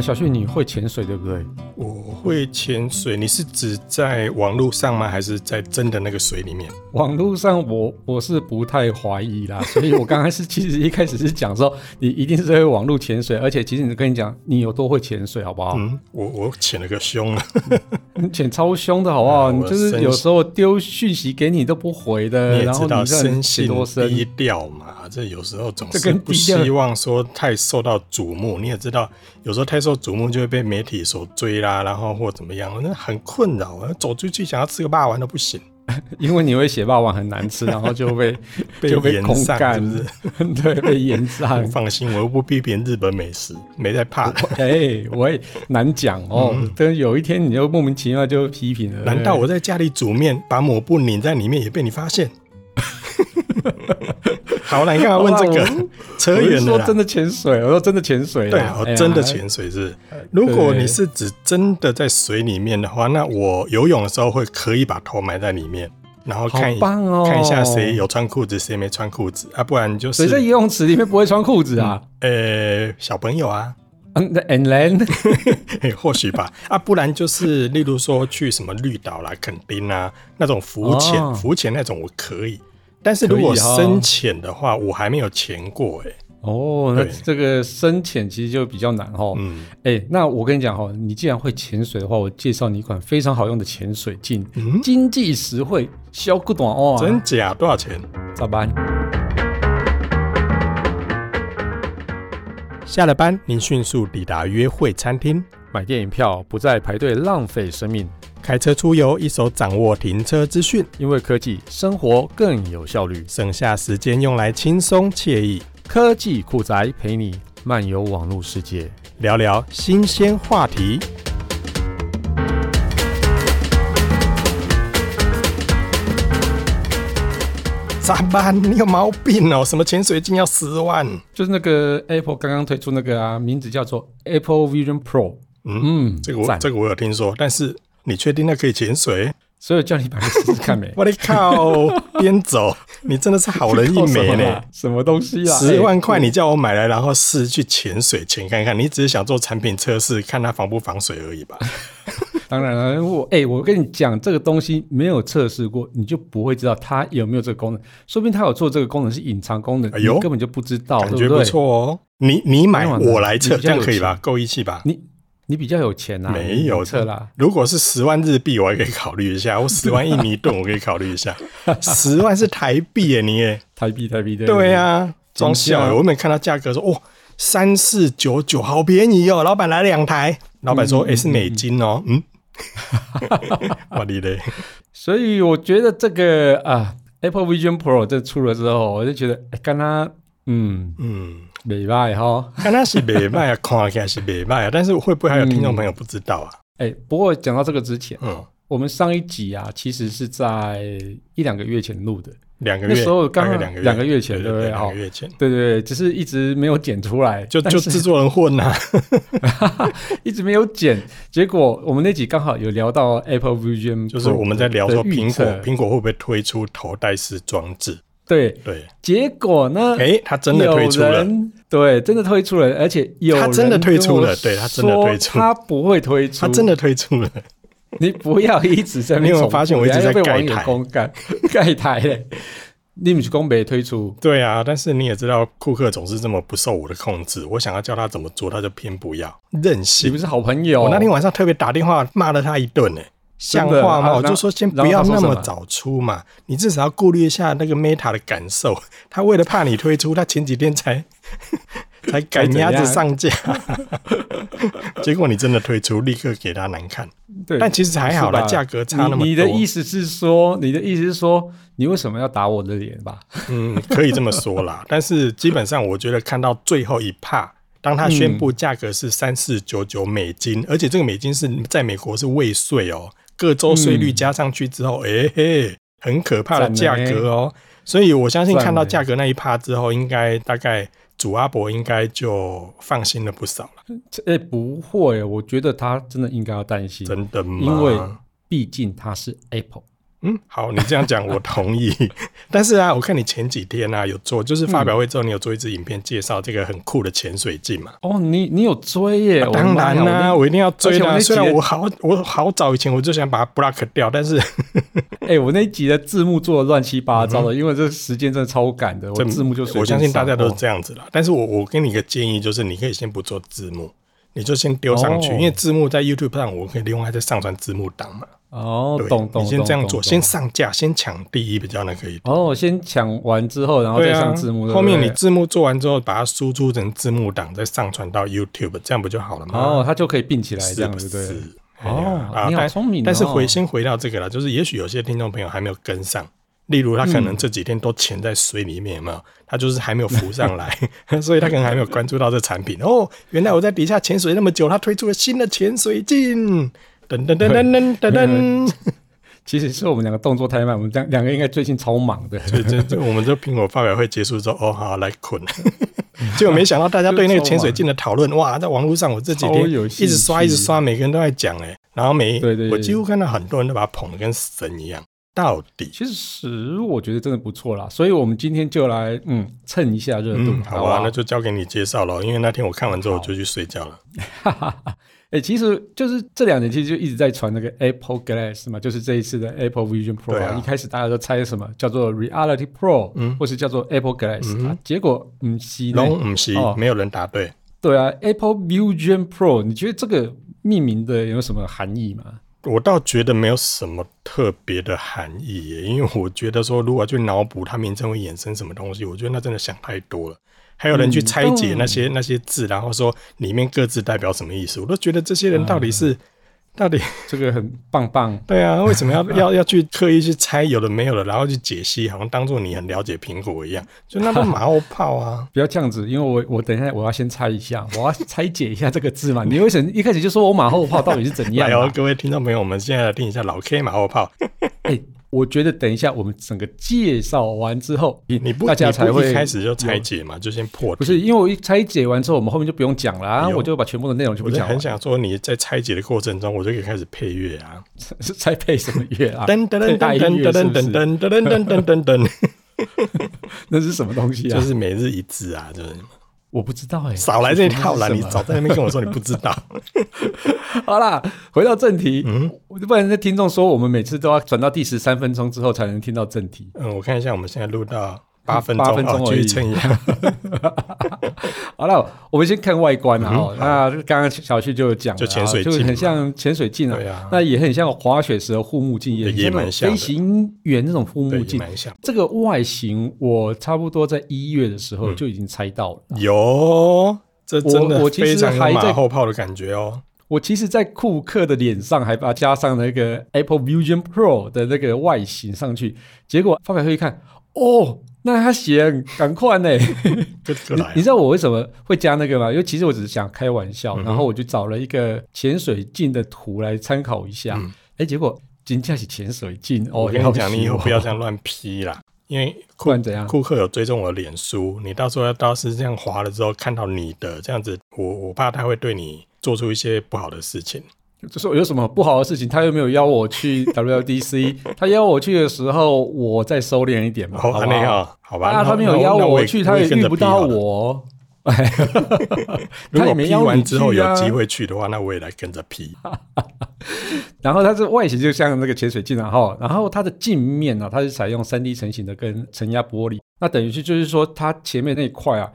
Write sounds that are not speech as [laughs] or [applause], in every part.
小旭，你会潜水对不对？我会潜水，你是指在网络上吗？还是在真的那个水里面？网络上我我是不太怀疑啦，[laughs] 所以我刚开始其实一开始是讲说你一定是会网络潜水，而且其实你跟你讲你有多会潜水，好不好？嗯，我我潜了个凶 [laughs] 潜超凶的好不好？嗯、[laughs] 你就是有时候丢讯息给你都不回的，你也知道深信低调嘛，这有时候总是不希望说太受到瞩目，你也知道有时候太。受瞩目就会被媒体所追啦，然后或怎么样，那很困扰啊！走出去想要吃个霸王都不行，[laughs] 因为你会写霸王很难吃，[laughs] 然后就被就被空干，是不是？[laughs] 对，被炎上。放心，我又不批评日本美食，没在怕。哎、欸，我也难讲哦。等、嗯、有一天你就莫名其妙就批评了，难道我在家里煮面，把抹布拧在里面也被你发现？好了，你干嘛问这个？扯远了。说真的潜水，我说真的潜水。对，我真的潜水是。如果你是指真的在水里面的话，那我游泳的时候会可以把头埋在里面，然后看一看一下谁有穿裤子，谁没穿裤子啊？不然就是谁在游泳池里面不会穿裤子啊？呃，小朋友啊。嗯，and then，[laughs] 或许吧。啊，不然就是例如说去什么绿岛啦、垦丁啊那种浮潜，浮潜那种我可以。但是如果深潜的话，我还没有潜过哎。哦，那这个深潜其实就比较难哈。嗯，哎，那我跟你讲哈，你既然会潜水的话，我介绍你一款非常好用的潜水镜，经济实惠，小不短哦。真假？多少钱？咋办？下了班，您迅速抵达约会餐厅，买电影票不再排队浪费生命。开车出游，一手掌握停车资讯，因为科技生活更有效率，省下时间用来轻松惬意。科技酷宅陪你漫游网络世界，聊聊新鲜话题。咋办？你有毛病哦！什么潜水镜要十万？就是那个 Apple 刚刚推出那个啊，名字叫做 Apple Vision Pro。嗯，嗯这个我这个我有听说，但是。你确定那可以潜水？所以叫你把它试试看没？我的靠！边走，你真的是好人一枚呢！什么东西啊？十万块你叫我买来，然后试去潜水潜看看，你只是想做产品测试，看它防不防水而已吧？[laughs] 当然了，我哎、欸，我跟你讲，这个东西没有测试过，你就不会知道它有没有这个功能。说不定它有做这个功能是隐藏功能，哎呦，你根本就不知道，感觉不错哦。你你买我来测，这样可以吧？够义气吧？你。你比较有钱呐？没有错啦。如果是十万日币，我还可以考虑一下；[laughs] 我十万印尼盾，我可以考虑一下。十万是台币耶，你耶？台币，台币对。对呀，装笑。我没看到价格说，哦，三四九九，好便宜哦。老板来两台，老板说，哎，是美金哦。嗯，[laughs] 我的嘞。所以我觉得这个啊，Apple Vision Pro 这出了之后，我就觉得，哎，跟他，嗯嗯。美卖哈，看他是美卖啊，看起来是美卖啊，[laughs] 但是会不会还有听众朋友不知道啊？哎、嗯欸，不过讲到这个之前，嗯，我们上一集啊，其实是在一两个月前录的，两个月，那时候刚两个两个月前，对不对？两个月前，对对对，只是一直没有剪出来，就就制作人混呐、啊，[laughs] 一直没有剪。结果我们那集刚好有聊到 Apple Vision，[laughs] 就是我们在聊说苹果苹果会不会推出头戴式装置。对对，结果呢？哎，他真的推出了，对，真的推出了，而且有他真的推出了，对他真的推出，他不会推出，他真的推出了。你不要一直在没有发现我一直在盖台？[laughs] 盖台嘞，你不是公北推出？对啊，但是你也知道，库克总是这么不受我的控制，我想要叫他怎么做，他就偏不要，任性。你不是好朋友？我那天晚上特别打电话骂了他一顿呢。像话吗？啊、我就说先不要那么早出嘛，你至少要顾虑一下那个 Meta 的感受。他为了怕你推出，他前几天才 [laughs] 才赶鸭子上架，结果你真的推出，立刻给他难看。对，但其实还好啦，价格差那么多。你的意思是说，你的意思是说，你为什么要打我的脸吧？嗯，可以这么说啦。但是基本上，我觉得看到最后一趴，当他宣布价格是三四九九美金，嗯、而且这个美金是在美国是未税哦。各州税率加上去之后，哎、嗯欸、嘿，很可怕的价格哦。欸、所以我相信看到价格那一趴之后，应该大概祖阿伯应该就放心了不少了。哎、欸，不会，我觉得他真的应该要担心，真的吗？因为毕竟他是 Apple，嗯，好，你这样讲我同意。但是啊，我看你前几天啊有做，就是发表会之后，你有做一支影片介绍这个很酷的潜水镜嘛？哦，你你有追耶？啊、当然啦、啊，我一定要追的。虽然我好我好早以前我就想把它 block 掉，但是，[laughs] 哎、欸，我那一集的字幕做的乱七八糟的，嗯、因为这时间真的超赶的，我字幕就我相信大家都是这样子啦。但是我我给你一个建议，就是你可以先不做字幕，你就先丢上去，哦、因为字幕在 YouTube 上，我可以利用它再上传字幕档嘛。哦，懂懂，你先这样做，先上架，先抢第一，比较那可以。哦，先抢完之后，然后再上字幕。后面你字幕做完之后，把它输出成字幕档，再上传到 YouTube，这样不就好了吗？哦，它就可以并起来，这样子对。哦，你好聪明。但是回先回到这个了，就是也许有些听众朋友还没有跟上，例如他可能这几天都潜在水里面，有没有？他就是还没有浮上来，[laughs] 所以他可能还没有关注到这产品。哦，原来我在底下潜水那么久，他推出了新的潜水镜。噔噔噔噔噔噔，[laughs] 其实是我们两个动作太慢，我们两两个应该最近超忙的。所以这这，我们这苹果发表会结束之后，哦好来捆。[laughs] 结果没想到大家对那个潜水镜的讨论，哇，[laughs] 在网络上我这几天一直刷一直刷，每个人都在讲哎，然后每对对，我几乎看到很多人都把它捧得跟神一样。到底，其实我觉得真的不错啦，所以我们今天就来嗯蹭一下热度，好吧？那就交给你介绍了，因为那天我看完之后我就去睡觉了。哎、欸，其实就是这两年，其实就一直在传那个 Apple Glass 嘛，就是这一次的 Apple Vision Pro 啊。啊一开始大家都猜什么叫做 Reality Pro，嗯，或是叫做 Apple Glass，嗯啊、结果嗯，是，龙嗯是，没有人答对。对啊，Apple Vision Pro，你觉得这个命名的有什么含义吗？我倒觉得没有什么特别的含义耶，因为我觉得说，如果去脑补它名称会衍生什么东西，我觉得那真的想太多了。还有人去拆解那些、嗯、那些字，然后说里面各自代表什么意思，我都觉得这些人到底是、嗯、到底这个很棒棒。[laughs] 对啊，为什么要 [laughs] 要要去刻意去猜有的没有的，然后去解析，好像当做你很了解苹果一样，就那个马后炮啊！[laughs] 不要这样子，因为我我等一下我要先猜一下，我要拆解一下这个字嘛。你为什么一开始就说我马后炮到底是怎样？来，各位听众朋友，我们现在来听一下老 K 马后炮。欸我觉得等一下我们整个介绍完之后，你你不大家才会一开始就拆解嘛，就先破。不是，因为我一拆解完之后，我们后面就不用讲了啊，我就把全部的内容全部讲了。我很想说你在拆解的过程中，我就可以开始配乐啊，[laughs] 是在配什么乐啊？噔噔噔噔噔噔噔噔噔噔噔噔噔，[laughs] 那是什么东西啊？[laughs] 就是每日一字啊，就是。我不知道哎、欸，少来这一套了！你早在那边跟我说你不知道。[laughs] 好啦，回到正题，嗯，不然那听众说我们每次都要转到第十三分钟之后才能听到正题。嗯，我看一下，我们现在录到。八分八分钟而已，撑一下。[laughs] 好了，我们先看外观啊。哦，那刚刚小旭就讲了，就潜水镜，就很像潜水镜啊。那也很像滑雪时的护目镜，也蛮像飞行员那种护目镜。这个外形，我差不多在一月的时候就已经猜到了。有，这真的非常马后炮的感觉哦。我其实，在库克的脸上还把加上那个 Apple Vision Pro 的那个外形上去，结果发表会一看，哦。那他写，赶快呢！[laughs] 你你知道我为什么会加那个吗？因为其实我只是想开玩笑，嗯、然后我就找了一个潜水镜的图来参考一下。哎、嗯欸，结果真的是潜水镜哦！我跟你讲，你以后不要这样乱 P 啦，因为不然怎样？库克有追踪我的脸书，你到时候要到时这样滑了之后，看到你的这样子，我我怕他会对你做出一些不好的事情。就说有什么不好的事情，他又没有邀我去 WDC，[laughs] 他邀我去的时候，我再收敛一点嘛。好吧，那个好吧，他没有邀我去，他也遇不到我。[laughs] 如果 P 完之后有机会去的话，那我也来跟着 P。[laughs] 然后它这外形就像那个潜水镜，然后然后它的镜面呢，它是采用三 D 成型的跟承压玻璃，那等于是就是说它前面那一块啊。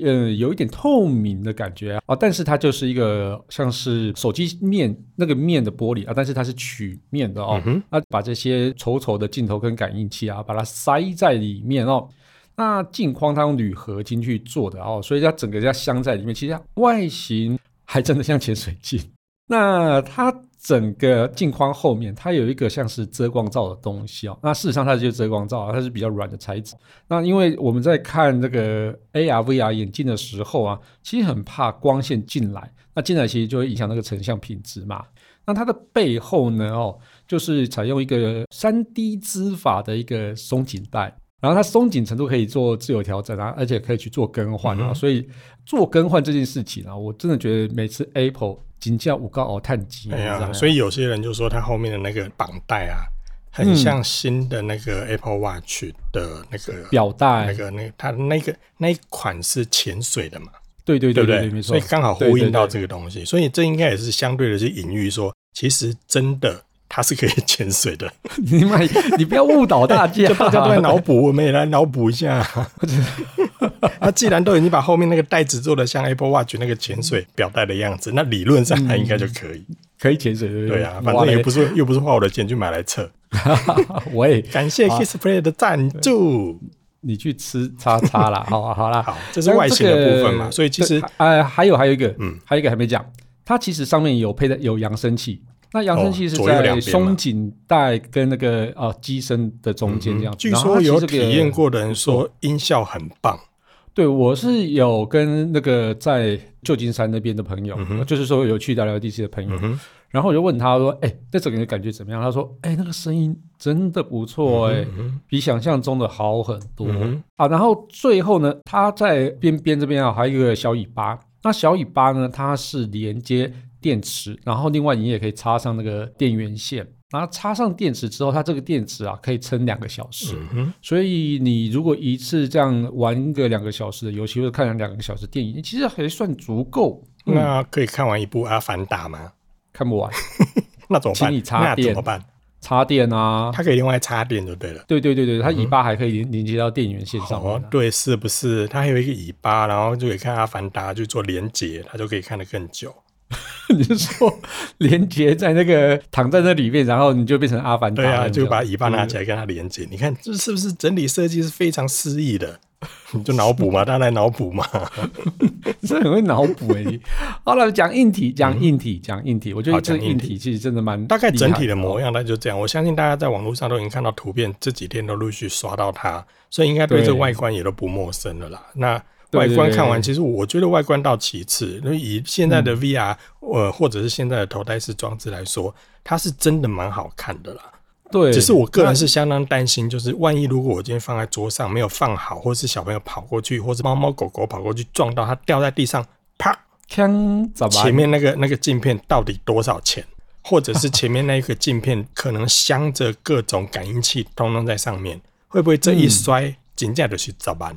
嗯，有一点透明的感觉啊，啊，但是它就是一个像是手机面那个面的玻璃啊，但是它是曲面的哦，嗯、啊，把这些丑丑的镜头跟感应器啊，把它塞在里面哦。那镜框它用铝合金去做的哦，所以它整个要镶在里面，其实它外形还真的像潜水镜。那它。整个镜框后面，它有一个像是遮光罩的东西哦。那事实上，它就是遮光罩啊，它是比较软的材质。那因为我们在看这个 AR、VR 眼镜的时候啊，其实很怕光线进来，那进来其实就会影响那个成像品质嘛。那它的背后呢，哦，就是采用一个 3D 织法的一个松紧带，然后它松紧程度可以做自由调整啊，而且可以去做更换啊。所以做更换这件事情啊，我真的觉得每次 Apple。金价五高哦，碳基。哎呀，所以有些人就说它后面的那个绑带啊，很像新的那个 Apple Watch 的那个表带，那个那它那个那一款是潜水的嘛？对对对对，对，对，没错。所以刚好呼应到这个东西，所以这应该也是相对的去隐喻说，其实真的它是可以潜水的。[laughs] 你买，你不要误导大家，[laughs] 大家都在脑补，我们也来脑补一下。[laughs] [laughs] 那既然都已经把后面那个袋子做的像 Apple Watch 那个潜水表带的样子，那理论上它应该就可以，可以潜水，对不对？对啊，反正也不是又不是花我的钱去买来测。[laughs] 我也。感谢 Kissplay 的赞助，你去吃叉叉啦，[laughs] 好啊，好啦，好，这是外形的部分嘛，所以其实呃还有还有一个，嗯，还有一个还没讲，它其实上面有配的有扬声器，那扬声器是在松紧带跟那个呃机身的中间这样子。据说有体验过的人说音效很棒，对我是有跟那个在旧金山那边的朋友，就是说有去到 LDC 的朋友。然后我就问他说：“哎、欸，这整个人感觉怎么样？”他说：“哎、欸，那个声音真的不错、欸，哎、嗯嗯，比想象中的好很多、嗯、啊。”然后最后呢，它在边边这边啊，还有一个小尾巴。那小尾巴呢，它是连接电池，然后另外你也可以插上那个电源线。然后插上电池之后，它这个电池啊可以撑两个小时、嗯。所以你如果一次这样玩个两个小时的游戏，或者看了两个小时电影，其实还算足够。嗯、那可以看完一部《阿凡达》吗？看不完，[laughs] 那怎么办？请你插电，那怎么办？插电啊！它可以另外插电就对了。对对对对，它尾巴还可以连连接到电源线上、啊嗯。哦，对，是不是？它还有一个尾巴，然后就可以看《阿凡达》，就做连接，它就可以看得更久。[laughs] 你是说连接在那个躺在那里面，然后你就变成阿凡达？对啊，就把尾巴拿起来跟它连接。你看这是不是整体设计是非常诗意的？你就脑补嘛，[laughs] 大家来脑补嘛，这很会脑补哎。[laughs] 好了，讲硬体，讲硬体，讲、嗯、硬体。我觉得这硬体其实真的蛮大概整体的模样，那就这样。我相信大家在网络上都已经看到图片，这几天都陆续刷到它，所以应该对这个外观也都不陌生了啦。那外观看完，其实我觉得外观到其次，因为以现在的 VR、嗯、呃或者是现在的头戴式装置来说，它是真的蛮好看的啦。对，只是我个人是相当担心，就是万一如果我今天放在桌上没有放好，或是小朋友跑过去，或是猫猫狗狗跑过去撞到它掉在地上，啪，锵，前面那个那个镜片到底多少钱？或者是前面那一个镜片可能镶着各种感应器，通通在上面，会不会这一摔，真的就是怎么办？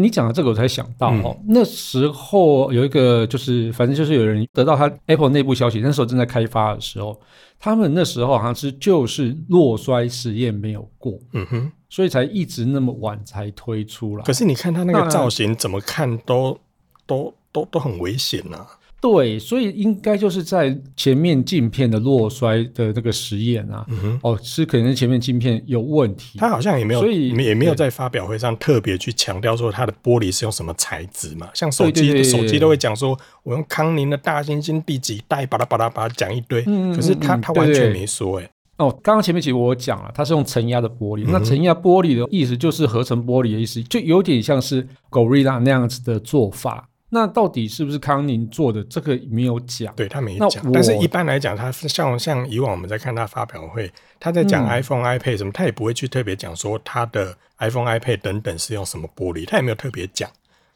你讲到这个我才想到哦、嗯，那时候有一个就是，反正就是有人得到他 Apple 内部消息，那时候正在开发的时候，他们那时候好像是就是落摔实验没有过，嗯哼，所以才一直那么晚才推出来。可是你看他那个造型，怎么看都都都都很危险呐、啊。对，所以应该就是在前面镜片的落摔的那个实验啊，嗯、哦，是可能前面镜片有问题。他好像也没有，所以也没有在发表会上特别去强调说它的玻璃是用什么材质嘛。像手机，手机都会讲说，我用康宁的大猩猩第几代，巴拉巴拉巴拉讲一堆。嗯、可是他他完全没说哎。哦，刚刚前面其实我讲了，它是用承压的玻璃。嗯、那承压玻璃的意思就是合成玻璃的意思，就有点像是 Gorilla 那样子的做法。那到底是不是康宁做的？这个没有讲，对他没讲。但是一般来讲，他像像以往我们在看他发表会，他在讲 iPhone、嗯、iPad 什么，他也不会去特别讲说他的 iPhone、iPad 等等是用什么玻璃，他也没有特别讲。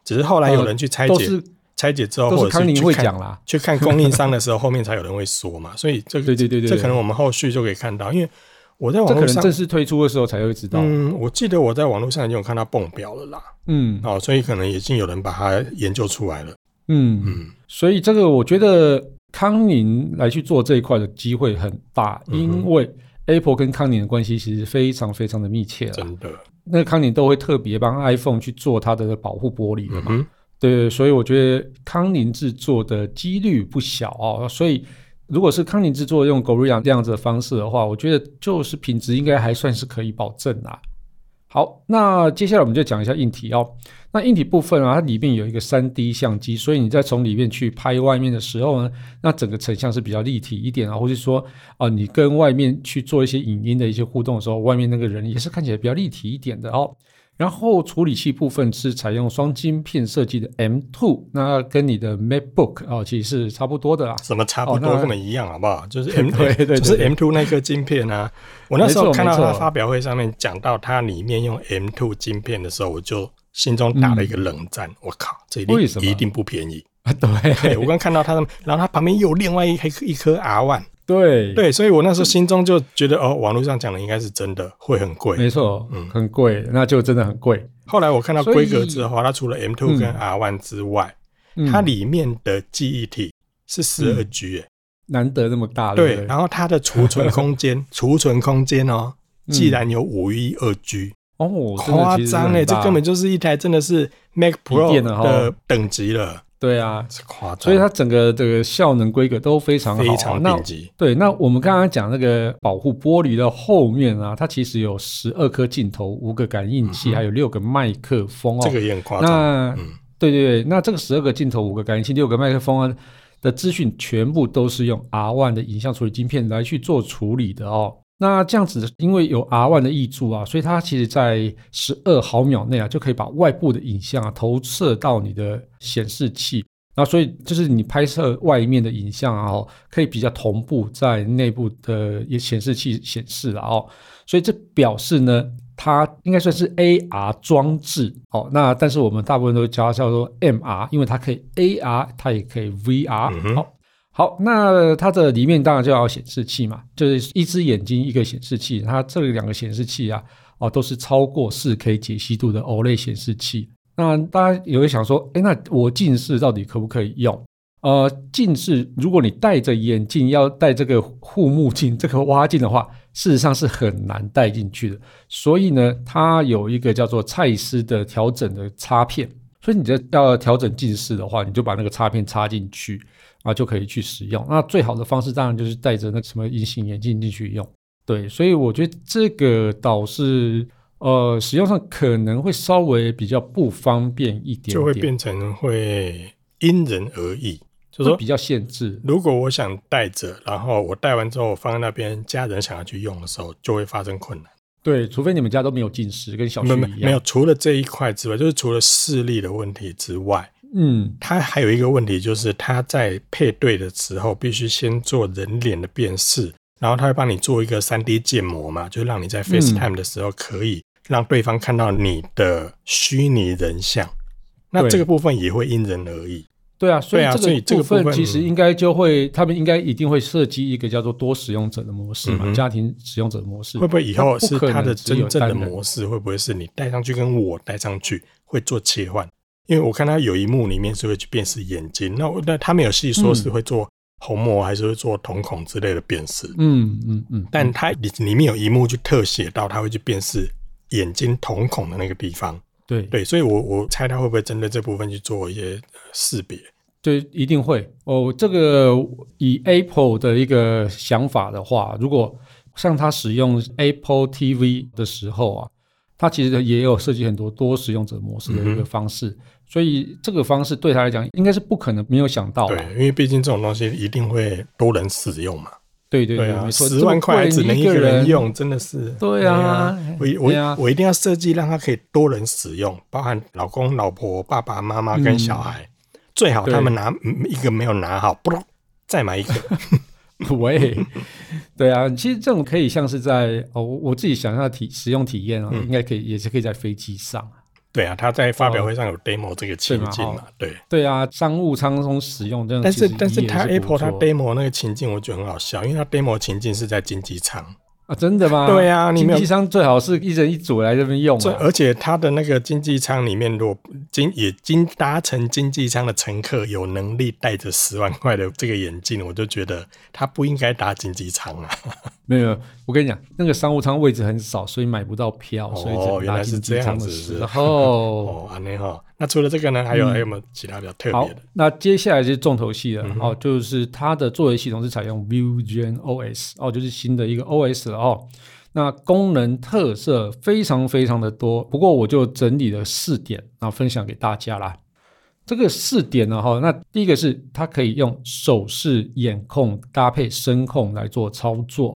只是后来有人去拆解，呃、拆解之后，或者是去看去看供应商的时候，[laughs] 后面才有人会说嘛。所以这个，对对对对，这可能我们后续就可以看到，因为。我在网络上，可能正式推出的时候才会知道。嗯，我记得我在网络上已经有看到蹦表了啦。嗯，哦，所以可能已经有人把它研究出来了。嗯嗯，所以这个我觉得康宁来去做这一块的机会很大，嗯，因为 Apple 跟康宁的关系其实非常非常的密切了。真的，那康宁都会特别帮 iPhone 去做它的保护玻璃的嘛。嗯，对，所以我觉得康宁制作的几率不小哦。所以。如果是康宁制作用 Gorilla 这样子的方式的话，我觉得就是品质应该还算是可以保证啦。好，那接下来我们就讲一下硬体哦。那硬体部分啊，它里面有一个 3D 相机，所以你在从里面去拍外面的时候呢，那整个成像是比较立体一点啊，或者说啊，你跟外面去做一些影音的一些互动的时候，外面那个人也是看起来比较立体一点的哦。然后处理器部分是采用双晶片设计的 M2，那跟你的 MacBook 哦，其实是差不多的啦。什么差不多？根本一样，好不好？就是 M 对对，就是 M2 那颗晶片啊。我那时候看到他发表会上面讲到它里面用 M2 晶片的时候，我就心中打了一个冷战。我、嗯、靠，这一定一定不便宜啊！对，我刚看到他，然后它旁边又有另外一颗一颗 R1。对。对，所以我那时候心中就觉得，哦，网络上讲的应该是真的，会很贵。没错，嗯，很贵，那就真的很贵。后来我看到规格之后，它除了 M two 跟 R one 之外，嗯、它里面的记忆体是十二 G，哎，难得那么大的。对，然后它的储存空间，[laughs] 储存空间哦，既然有五一二 G，哦，夸张哎，这根本就是一台真的是 Mac Pro 的等级了。对啊，所以它整个这个效能规格都非常好，非常顶级。对，那我们刚刚讲那个保护玻璃的后面啊，它其实有十二颗镜头，五个感应器，嗯、还有六个麦克风哦。这个也很夸张。那、嗯、对对对，那这个十二个镜头，五个感应器，六个麦克风啊的资讯，全部都是用 R1 的影像处理晶片来去做处理的哦。那这样子，因为有 R one 的挹注啊，所以它其实在十二毫秒内啊，就可以把外部的影像啊投射到你的显示器，那所以就是你拍摄外面的影像啊，可以比较同步在内部的也显示器显示了哦。所以这表示呢，它应该算是 AR 装置哦。那但是我们大部分都叫它叫做 MR，因为它可以 AR，它也可以 VR。好。好，那它的里面当然就要显示器嘛，就是一只眼睛一个显示器，它这里两个显示器啊，哦，都是超过四 K 解析度的 OLED 显示器。那大家也会想说，哎，那我近视到底可不可以用？呃，近视如果你戴着眼镜要戴这个护目镜、这个蛙镜的话，事实上是很难戴进去的。所以呢，它有一个叫做蔡司的调整的插片，所以你这要调整近视的话，你就把那个插片插进去。啊，就可以去使用。那最好的方式当然就是戴着那什么隐形眼镜进去用。对，所以我觉得这个倒是呃，使用上可能会稍微比较不方便一点点，就会变成会因人而异，就是说比较限制。如果我想戴着，然后我戴完之后我放在那边，家人想要去用的时候，就会发生困难。对，除非你们家都没有近视，跟小旭一样。没有，没有，除了这一块之外，就是除了视力的问题之外。嗯，它还有一个问题，就是它在配对的时候必须先做人脸的辨识，然后它会帮你做一个三 D 建模嘛，就让你在 FaceTime 的时候可以让对方看到你的虚拟人像。那这个部分也会因人而异。对啊，所以这个部分其实应该就会，他们应该一定会设计一个叫做多使用者的模式嘛，家庭使用者的模式。会不会以后是它的真正的模式？会不会是你戴上去跟我戴上去会做切换？因为我看他有一幕里面是会去辨识眼睛，那那他没有细说是会做虹膜还是会做瞳孔之类的辨识，嗯嗯嗯，但他里里面有一幕去特写到他会去辨识眼睛瞳孔的那个地方，对对，所以我我猜他会不会针对这部分去做一些识别？对，一定会哦。这个以 Apple 的一个想法的话，如果像他使用 Apple TV 的时候啊，他其实也有设计很多多使用者模式的一个方式。嗯所以这个方式对他来讲应该是不可能没有想到的。对，因为毕竟这种东西一定会多人使用嘛。对对对，对啊，没错，十万块只能一个人用，真的是。对啊，我我我一定要设计让他可以多人使用，包含老公、老婆、爸爸妈妈跟小孩，嗯、最好他们拿一个没有拿好，不再买一个。[laughs] 喂，对啊，其实这种可以像是在哦，我自己想象的体使用体验啊，嗯、应该可以也是可以在飞机上。对啊，他在发表会上有 demo 这个情境嘛？对对啊，商务舱中使用这样。但是但是他 Apple 他 demo 那个情境，我觉得很好笑，因为他 demo 情境是在经济舱。啊，真的吗？对啊，经济舱最好是一人一组来这边用啊。而且他的那个经济舱里面，如果经也经搭乘经济舱的乘客有能力戴着十万块的这个眼镜，我就觉得他不应该搭经济舱啊。[laughs] 没有，我跟你讲，那个商务舱位置很少，所以买不到票。所以哦，原来是这样子。然后 [laughs] 哦，安内哈。那除了这个呢，还有还有没有其他比较特别的？嗯、那接下来就是重头戏了、嗯、哦，就是它的作为系统是采用 Vusion OS 哦，就是新的一个 OS 了哦。那功能特色非常非常的多，不过我就整理了四点，然后分享给大家啦。这个四点呢，哈，那第一个是它可以用手势眼控搭配声控来做操作。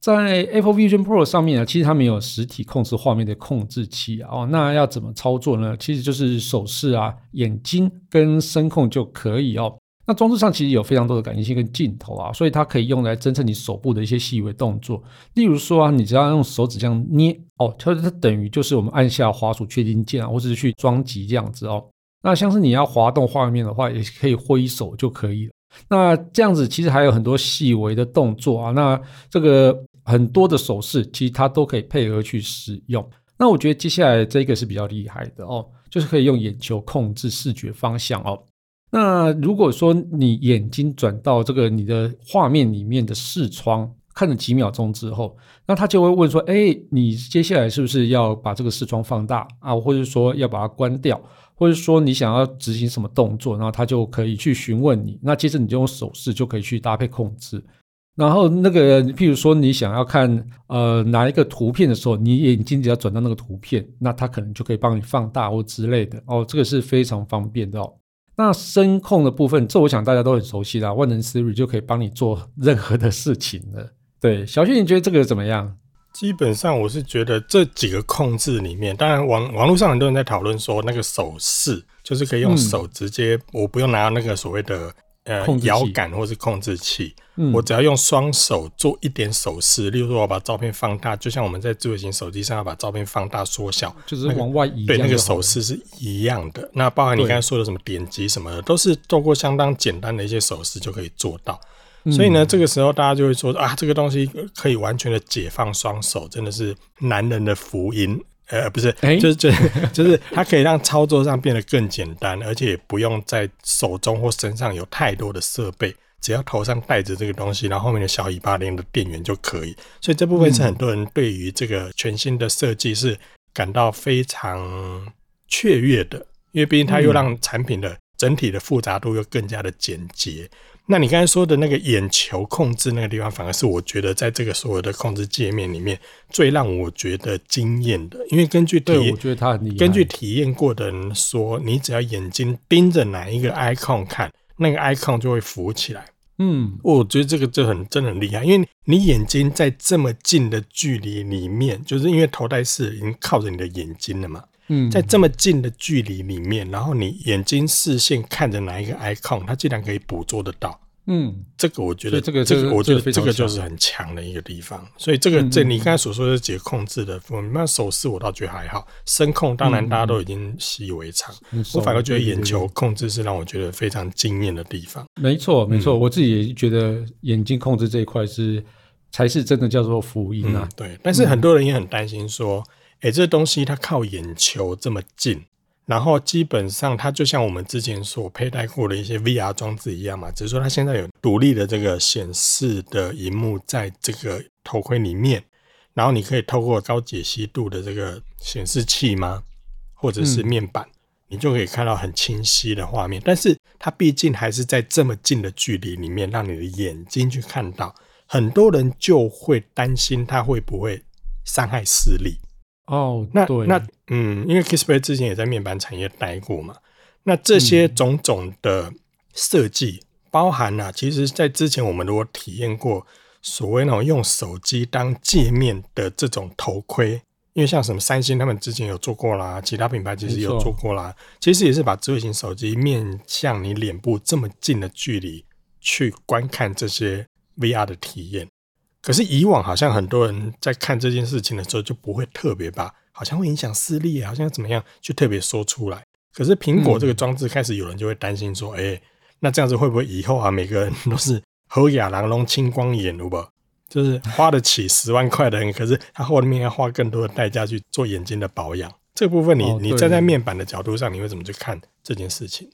在 Apple Vision Pro 上面呢，其实它没有实体控制画面的控制器啊。哦，那要怎么操作呢？其实就是手势啊、眼睛跟声控就可以哦。那装置上其实有非常多的感应器跟镜头啊，所以它可以用来侦测你手部的一些细微动作。例如说啊，你只要用手指这样捏哦，它它等于就是我们按下滑鼠确定键啊，或者是去装机这样子哦。那像是你要滑动画面的话，也可以挥手就可以了。那这样子其实还有很多细微的动作啊，那这个很多的手势其实它都可以配合去使用。那我觉得接下来这个是比较厉害的哦，就是可以用眼球控制视觉方向哦。那如果说你眼睛转到这个你的画面里面的视窗，看了几秒钟之后，那他就会问说：“哎，你接下来是不是要把这个视窗放大啊？或者说要把它关掉，或者说你想要执行什么动作？”然后他就可以去询问你。那接着你就用手势就可以去搭配控制。然后那个，譬如说你想要看呃哪一个图片的时候，你眼睛只要转到那个图片，那它可能就可以帮你放大或之类的哦。这个是非常方便的哦。那声控的部分，这我想大家都很熟悉啦，万能 Siri 就可以帮你做任何的事情了。对，小旭，你觉得这个怎么样？基本上我是觉得这几个控制里面，当然网网络上很多人在讨论说，那个手势就是可以用手直接，嗯、我不用拿那个所谓的呃摇杆或是控制器，嗯、我只要用双手做一点手势，例如说我把照片放大，就像我们在智慧型手机上要把照片放大缩小，就是往外移，对，那个手势是一样的。那包含你刚才说的什么点击什么的，都是透过相当简单的一些手势就可以做到。所以呢，这个时候大家就会说啊，这个东西可以完全的解放双手，真的是男人的福音。呃，不是，就是就是就是它可以让操作上变得更简单，而且也不用在手中或身上有太多的设备，只要头上戴着这个东西，然后后面的小尾巴连的电源就可以。所以这部分是很多人对于这个全新的设计是感到非常雀跃的，因为毕竟它又让产品的整体的复杂度又更加的简洁。那你刚才说的那个眼球控制那个地方，反而是我觉得在这个所有的控制界面里面最让我觉得惊艳的，因为根据体验，我觉得他很厉害。根据体验过的人说，你只要眼睛盯着哪一个 icon 看，那个 icon 就会浮起来。嗯，我觉得这个就很真的很厉害，因为你眼睛在这么近的距离里面，就是因为头戴式已经靠着你的眼睛了嘛。嗯，在这么近的距离里面，然后你眼睛视线看着哪一个 icon，它竟然可以捕捉得到。嗯，这个我觉得，这个这个我觉得这个就是很强的一个地方。所以这个这你刚才所说的这几个控制的部分，那手势我倒觉得还好，声控当然大家都已经习以为常。我反而觉得眼球控制是让我觉得非常惊艳的地方。没错，没错，我自己也觉得眼睛控制这一块是才是真的叫做福音啊。对，但是很多人也很担心说。哎，这东西它靠眼球这么近，然后基本上它就像我们之前所佩戴过的一些 VR 装置一样嘛，只是说它现在有独立的这个显示的荧幕在这个头盔里面，然后你可以透过高解析度的这个显示器吗，或者是面板，嗯、你就可以看到很清晰的画面。但是它毕竟还是在这么近的距离里面，让你的眼睛去看到，很多人就会担心它会不会伤害视力。哦，那那嗯，因为 Kissplay 之前也在面板产业待过嘛，那这些种种的设计，包含了、啊，其实，在之前我们如果体验过所谓那种用手机当界面的这种头盔，因为像什么三星他们之前有做过啦，其他品牌其实有做过啦，其实也是把智慧型手机面向你脸部这么近的距离去观看这些 VR 的体验。可是以往好像很多人在看这件事情的时候就不会特别把好像会影响视力，好像怎么样就特别说出来。可是苹果这个装置开始有人就会担心说，哎、嗯欸，那这样子会不会以后啊每个人都是和亚郎龙青光眼，对不？就是花得起十万块的人，可是他后面要花更多的代价去做眼睛的保养。这部分你、哦、你站在面板的角度上，你会怎么去看这件事情？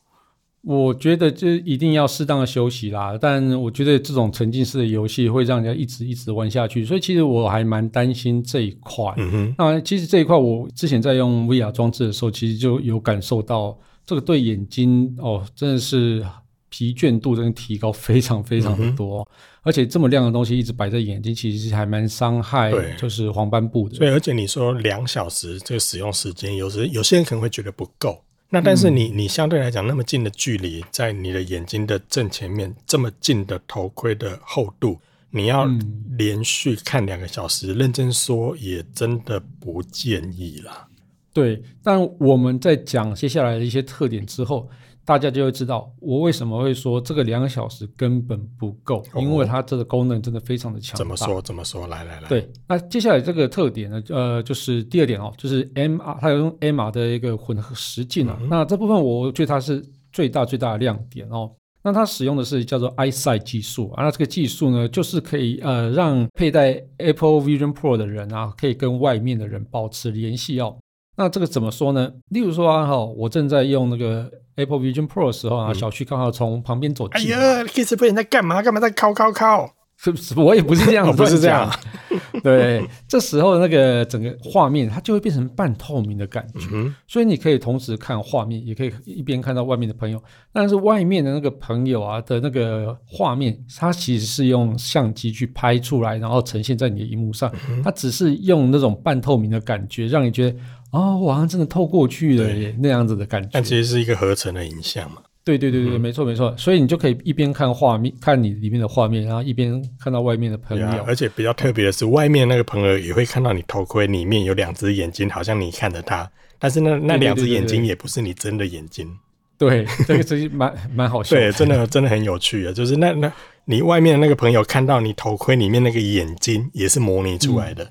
我觉得就一定要适当的休息啦，但我觉得这种沉浸式的游戏会让人家一直一直玩下去，所以其实我还蛮担心这一块。嗯哼，那其实这一块我之前在用 VR 装置的时候，其实就有感受到这个对眼睛哦，真的是疲倦度真的提高非常非常的多，嗯、而且这么亮的东西一直摆在眼睛，其实还蛮伤害，就是黄斑部的。所以而且你说两小时这个使用时间，有时有些人可能会觉得不够。那但是你你相对来讲那么近的距离，在你的眼睛的正前面这么近的头盔的厚度，你要连续看两个小时，认真说也真的不建议啦。对，但我们在讲接下来的一些特点之后。大家就会知道我为什么会说这个两个小时根本不够，哦、因为它这个功能真的非常的强大。怎么说？怎么说？来来来。对，那接下来这个特点呢？呃，就是第二点哦，就是 MR，它有用 MR 的一个混合实境啊。嗯、那这部分我觉得它是最大最大的亮点哦。那它使用的是叫做 EyeSight 技术啊，那这个技术呢，就是可以呃让佩戴 Apple Vision Pro 的人啊，可以跟外面的人保持联系哦。那这个怎么说呢？例如说啊，哈，我正在用那个 Apple Vision Pro 的时候啊，嗯、小旭刚好从旁边走进。哎呀，Kiss 被人在干嘛？干嘛在敲敲敲？是不是？[laughs] 我也不是这样，[laughs] 不是这样。[laughs] 对，这时候那个整个画面它就会变成半透明的感觉，嗯、所以你可以同时看画面，也可以一边看到外面的朋友。但是外面的那个朋友啊的那个画面，它其实是用相机去拍出来，然后呈现在你的荧幕上。嗯、它只是用那种半透明的感觉，让你觉得哦，我好像真的透过去了耶，那样子的感觉。但其实是一个合成的影像嘛。对对对对，没错没错，所以你就可以一边看画面，看你里面的画面，然后一边看到外面的朋友。而且比较特别的是，外面那个朋友也会看到你头盔里面有两只眼睛，好像你看着他，但是那那两只眼睛也不是你真的眼睛。对，这个其实蛮蛮好笑的。对，真的真的很有趣啊，就是那那你外面的那个朋友看到你头盔里面那个眼睛，也是模拟出来的。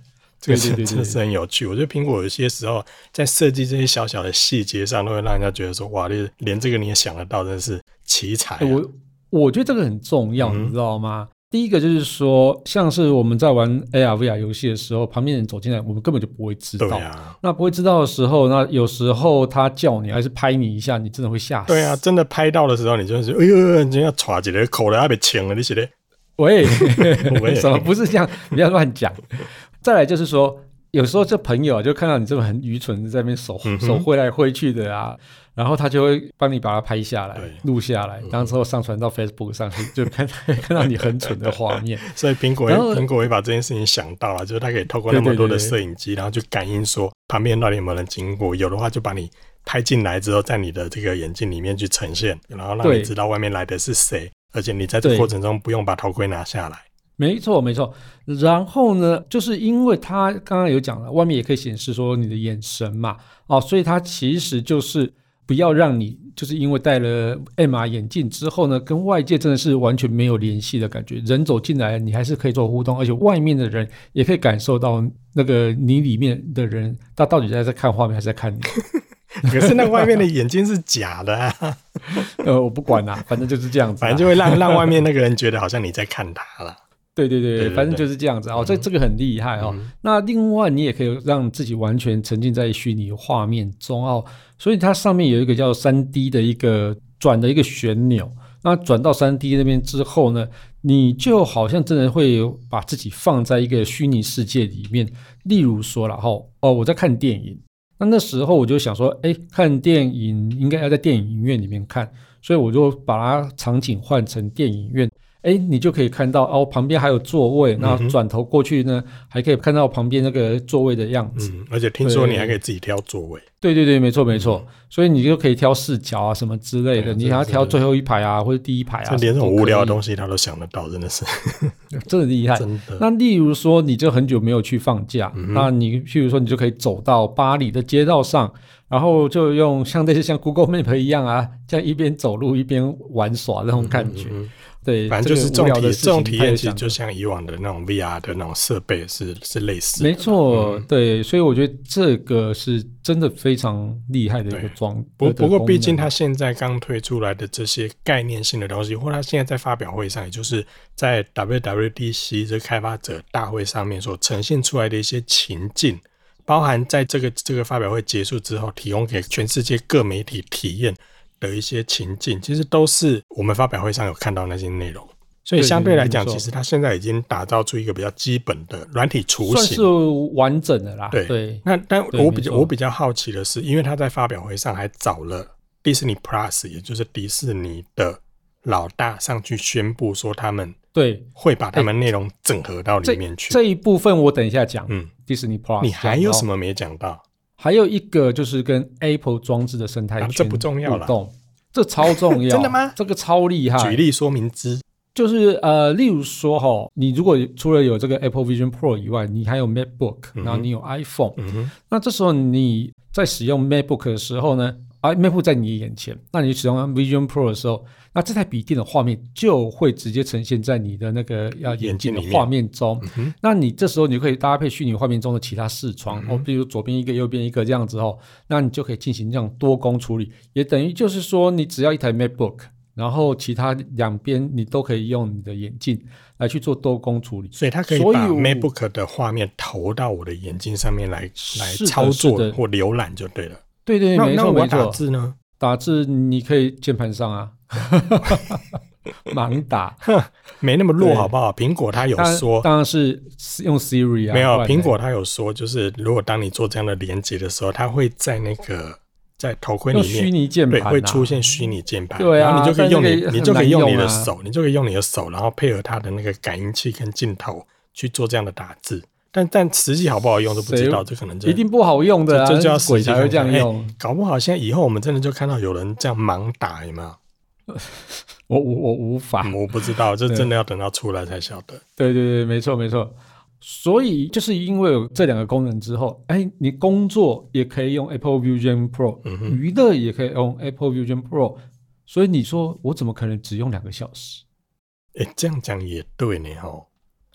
嗯这个是真的是很有趣，我觉得苹果有些时候在设计这些小小的细节上，都会让人家觉得说，哇，连连这个你也想得到，真的是奇才啊。我我觉得这个很重要，你知道吗？嗯。第一个就是说，像是我们在玩 AR VR 游戏的时候，旁边人走进来，我们根本就不会知道。那不会知道的时候，那有时候他叫你还是拍你一下，你真的会吓死。对啊，真的拍到的时候，你就是哎呦，你要歘起来，口都要被呛了，你写的。喂，[laughs] [laughs] 什么不是这样？不要乱讲。再来就是说，有时候这朋友啊，就看到你这么很愚蠢，在那边手、嗯、手挥来挥去的啊，然后他就会帮你把它拍下来、录下来，然后上传到 Facebook 上去，[laughs] 就看看到你很蠢的画面。所以苹果苹果也把这件事情想到了，就是它可以透过那么多的摄影机，然后去感应说旁边到底有没有人经过，有的话就把你拍进来之后，在你的这个眼镜里面去呈现，然后让你知道外面来的是谁，而且你在这个过程中不用把头盔拿下来。没错，没错。然后呢，就是因为它刚刚有讲了，外面也可以显示说你的眼神嘛，哦，所以它其实就是不要让你就是因为戴了 MR 眼镜之后呢，跟外界真的是完全没有联系的感觉。人走进来，你还是可以做互动，而且外面的人也可以感受到那个你里面的人，他到底在在看画面还是在看你？[laughs] 可是那外面的眼睛是假的啊。[laughs] 呃，我不管啦，反正就是这样子，反正就会让让外面那个人觉得好像你在看他了。对对对，反正就是这样子。哦，这这个很厉害哦。嗯、那另外你也可以让自己完全沉浸在虚拟画面中哦，所以它上面有一个叫三 D 的一个转的一个旋钮，那转到三 D 那边之后呢，你就好像真的会把自己放在一个虚拟世界里面。例如说了哈，哦，我在看电影，那那时候我就想说，哎，看电影应该要在电影院里面看，所以我就把它场景换成电影院。哎，你就可以看到哦，旁边还有座位，那转头过去呢，还可以看到旁边那个座位的样子。嗯，而且听说你还可以自己挑座位。对对对，没错没错。所以你就可以挑视角啊什么之类的，你想要挑最后一排啊，或者第一排啊。连这种无聊的东西他都想得到，真的是，[laughs] 真的厉害。真的。那例如说，你就很久没有去放假，那你譬如说，你就可以走到巴黎的街道上，然后就用像那些像 Google Map 一样啊，这样一边走路一边玩耍那种感觉。对，反正就是这种体这种体验，其实就像以往的那种 VR 的那种设备是是类似的。没错，嗯、对，所以我觉得这个是真的非常厉害的一个装。不不过，毕竟它现在刚推出来的这些概念性的东西，或它现在在发表会上，也就是在 WWDC 这开发者大会上面所呈现出来的一些情境，包含在这个这个发表会结束之后，提供给全世界各媒体体验。的一些情境，其实都是我们发表会上有看到那些内容，所以相对来讲，其实它现在已经打造出一个比较基本的软体雏形，算是完整的啦。对对，那但我比较我比较好奇的是，因为他在发表会上还找了迪士尼 Plus，也就是迪士尼的老大上去宣布说，他们对会把他们内容整合到里面去。这一部分我等一下讲。嗯，迪士尼 Plus，你还有什么没讲到？还有一个就是跟 Apple 装置的生态圈互动，这不重要了，这超重要，[laughs] 真的吗？这个超厉害。举例说明之，就是呃，例如说哈，你如果除了有这个 Apple Vision Pro 以外，你还有 MacBook，然后你有 iPhone，嗯，那这时候你在使用 MacBook 的时候呢？啊，MacBook 在你眼前，那你使用 Vision Pro 的时候，那这台笔电的画面就会直接呈现在你的那个要眼镜的画面中。嗯、那你这时候你就可以搭配虚拟画面中的其他视窗，哦、嗯，比如左边一个，右边一个这样子哦，那你就可以进行这样多工处理，也等于就是说，你只要一台 MacBook，然后其他两边你都可以用你的眼镜来去做多工处理，所以它可以把 MacBook 的画面投到我的眼镜上面来来操作或浏览就对了。对对，没错没错。打字呢？打字你可以键盘上啊，[laughs] 盲打，没那么弱好不好？苹果它有说，当然是用 Siri 啊。没有，苹果它有说，就是如果当你做这样的连接的时候，它会在那个。在头盔里面，虚拟键盘、啊、对，会出现虚拟键盘，对啊，然后你就可以用你，啊、你就可以用你的手，你就可以用你的手，然后配合它的那个感应器跟镜头去做这样的打字。但但实际好不好用都不知道，这可能就一定不好用的、啊，这就要鬼才会这样用、欸。搞不好现在以后我们真的就看到有人这样盲打，有没有？[laughs] 我我我无法、嗯，我不知道，这真的要等到出来才晓得。对对对，没错没错。所以就是因为有这两个功能之后，哎，你工作也可以用 Apple Vision Pro，嗯哼，娱乐也可以用 Apple Vision Pro。所以你说我怎么可能只用两个小时？哎，这样讲也对呢，哈。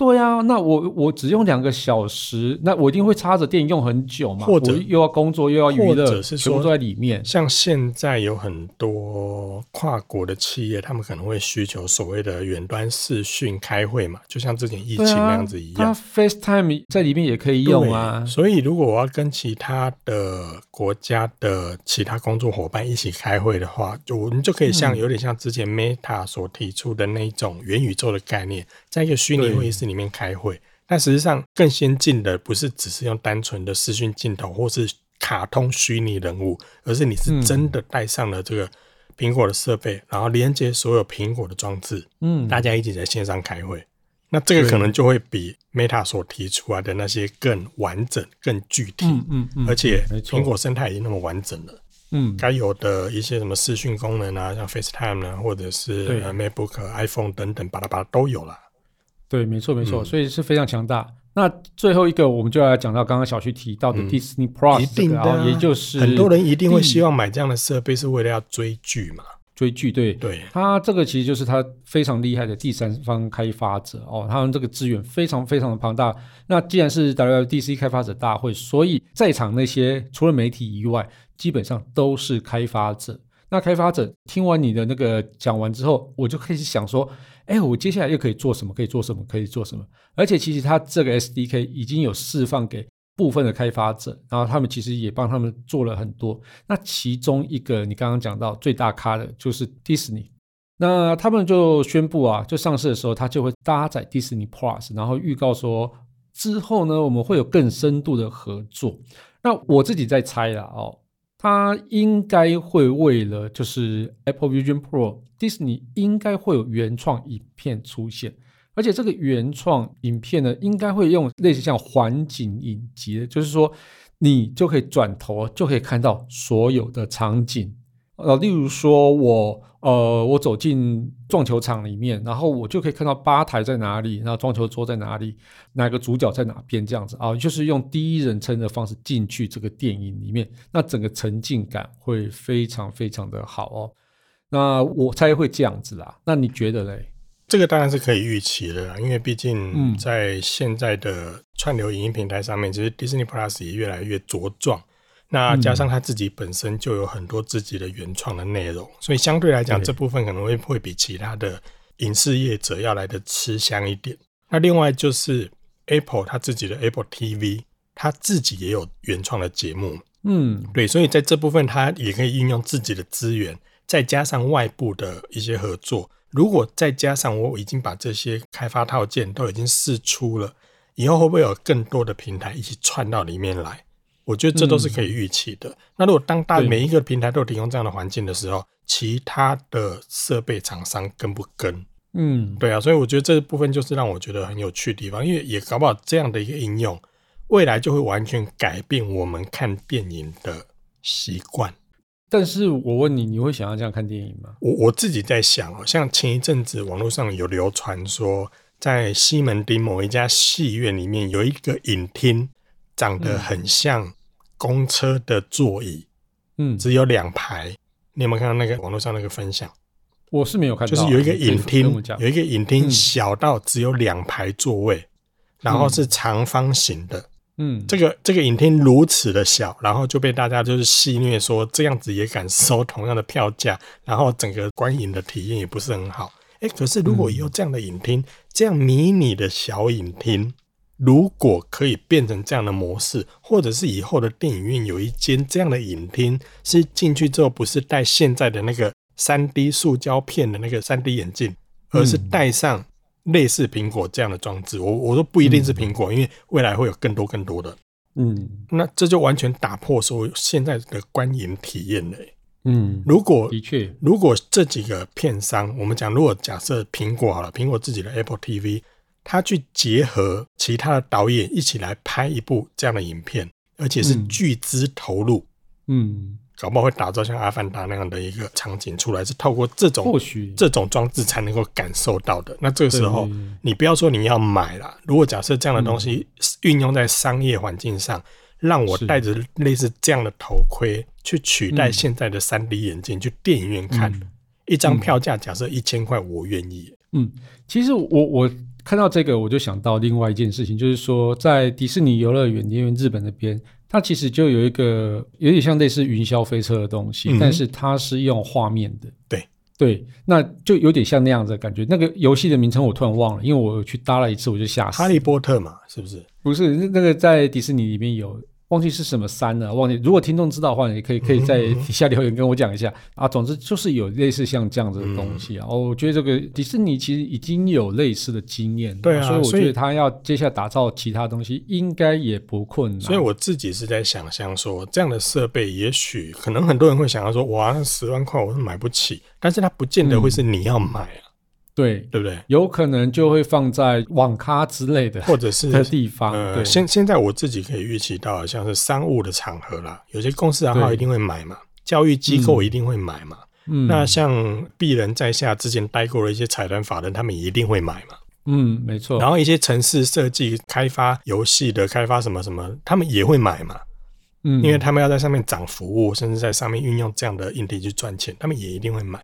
对啊，那我我只用两个小时，那我一定会插着电用很久嘛。或者又要工作又要娱乐，或者是说全部都在里面。像现在有很多跨国的企业，他们可能会需求所谓的远端视讯开会嘛，就像之前疫情那样子一样。啊、FaceTime 在里面也可以用啊。所以如果我要跟其他的国家的其他工作伙伴一起开会的话，就我们就可以像、嗯、有点像之前 Meta 所提出的那种元宇宙的概念，在一个虚拟会议室里面开会，但实际上更先进的不是只是用单纯的视讯镜头或是卡通虚拟人物，而是你是真的带上了这个苹果的设备，嗯、然后连接所有苹果的装置，嗯，大家一起在线上开会，那这个可能就会比 Meta 所提出来的那些更完整、更具体，嗯嗯，嗯，而且苹果生态已经那么完整了，嗯，该有的一些什么视讯功能啊，像 FaceTime 啊，或者是 MacBook、iPhone 等等，巴拉巴拉都有了。对，没错没错，所以是非常强大。嗯、那最后一个，我们就要来讲到刚刚小旭提到的 Disney Plus，、嗯、一定的、啊，也就是很多人一定会希望买这样的设备，是为了要追剧嘛？追剧，对对。它这个其实就是它非常厉害的第三方开发者哦，他们这个资源非常非常的庞大。那既然是 WWDC 开发者大会，所以在场那些除了媒体以外，基本上都是开发者。那开发者听完你的那个讲完之后，我就开始想说。哎，我接下来又可以做什么？可以做什么？可以做什么？而且其实它这个 SDK 已经有释放给部分的开发者，然后他们其实也帮他们做了很多。那其中一个你刚刚讲到最大咖的就是 Disney，那他们就宣布啊，就上市的时候，它就会搭载 Disney Plus，然后预告说之后呢，我们会有更深度的合作。那我自己在猜啦，哦。它应该会为了就是 Apple Vision Pro，迪士尼应该会有原创影片出现，而且这个原创影片呢，应该会用类似像环景影集，就是说你就可以转头就可以看到所有的场景。呃，例如说我，呃，我走进撞球场里面，然后我就可以看到吧台在哪里，然后撞球桌在哪里，哪个主角在哪边，这样子啊，就是用第一人称的方式进去这个电影里面，那整个沉浸感会非常非常的好哦。那我猜会这样子啦，那你觉得嘞？这个当然是可以预期的啦，因为毕竟在现在的串流影音平台上面，其实 Disney Plus 也越来越茁壮。那加上他自己本身就有很多自己的原创的内容，所以相对来讲，这部分可能会会比其他的影视业者要来的吃香一点。那另外就是 Apple 他自己的 Apple TV，他自己也有原创的节目，嗯，对，所以在这部分他也可以运用自己的资源，再加上外部的一些合作。如果再加上我已经把这些开发套件都已经试出了，以后会不会有更多的平台一起串到里面来？我觉得这都是可以预期的。嗯、那如果当大每一个平台都提供这样的环境的时候，其他的设备厂商跟不跟？嗯，对啊，所以我觉得这部分就是让我觉得很有趣的地方，因为也搞不好这样的一个应用，未来就会完全改变我们看电影的习惯。但是我问你，你会想要这样看电影吗？我我自己在想哦，像前一阵子网络上有流传说，在西门町某一家戏院里面有一个影厅。长得很像公车的座椅，嗯，只有两排。你有没有看到那个网络上那个分享？我是没有看到，就是有一个影厅，有一个影厅小到只有两排座位，嗯，然后是长方形的，嗯，这个这个影厅如此的小，然后就被大家就是戏谑说这样子也敢收同样的票价，然后整个观影的体验也不是很好。哎，可是如果有这样的影厅，嗯、这样迷你的小影厅，如果可以变成这样的模式，或者是以后的电影院有一间这样的影厅，是进去之后不是戴现在的那个三 D 塑胶片的那个三 D 眼镜，而是戴上。类似苹果这样的装置，我我说不一定是苹果，嗯，因为未来会有更多更多的，嗯，那这就完全打破所有现在的观影体验了，嗯，如果的确，如果这几个片商，我们讲，如果假设苹果好了，苹果自己的 Apple TV，它去结合其他的导演一起来拍一部这样的影片，而且是巨资投入，嗯。嗯搞不好会打造像《阿凡达》那样的一个场景出来，是透过这种或许这种装置才能够感受到的。那这个时候，你不要说你要买了。如果假设这样的东西运用在商业环境上，嗯、让我戴着类似这样的头盔去取代现在的三 D 眼镜，去电影院看，嗯、一张票价假设一千块，我愿意。嗯，其实我我看到这个，我就想到另外一件事情，就是说在迪士尼游乐园，因为日本那边。它其实就有一个有点像类似云霄飞车的东西，嗯，但是它是用画面的。对对，那就有点像那样子的感觉。那个游戏的名称我突然忘了，因为我去搭了一次，我就吓死。哈利波特嘛，是不是？不是，那个在迪士尼里面有。忘记是什么山了，忘记。如果听众知道的话，也可以可以在底下留言跟我讲一下、嗯、啊。总之就是有类似像这样子的东西啊。我觉得这个迪士尼其实已经有类似的经验，对啊，所以我觉得他要接下来打造其他东西应该也不困难。所以我自己是在想象说，这样的设备也许可能很多人会想要说，哇，那十万块我是买不起，但是它不见得会是你要买啊。嗯对，对不对？有可能就会放在网咖之类的，或者是的地方。呃，现现在我自己可以预期到，像是商务的场合啦，有些公司行号一定会买嘛，教育机构一定会买嘛。嗯，那像鄙人在下之前待过的一些财团法人，他们一定会买嘛。嗯，没错。然后一些城市设计、开发游戏的、开发什么什么，他们也会买嘛。嗯，因为他们要在上面涨服务，甚至在上面运用这样的硬体去赚钱，他们也一定会买。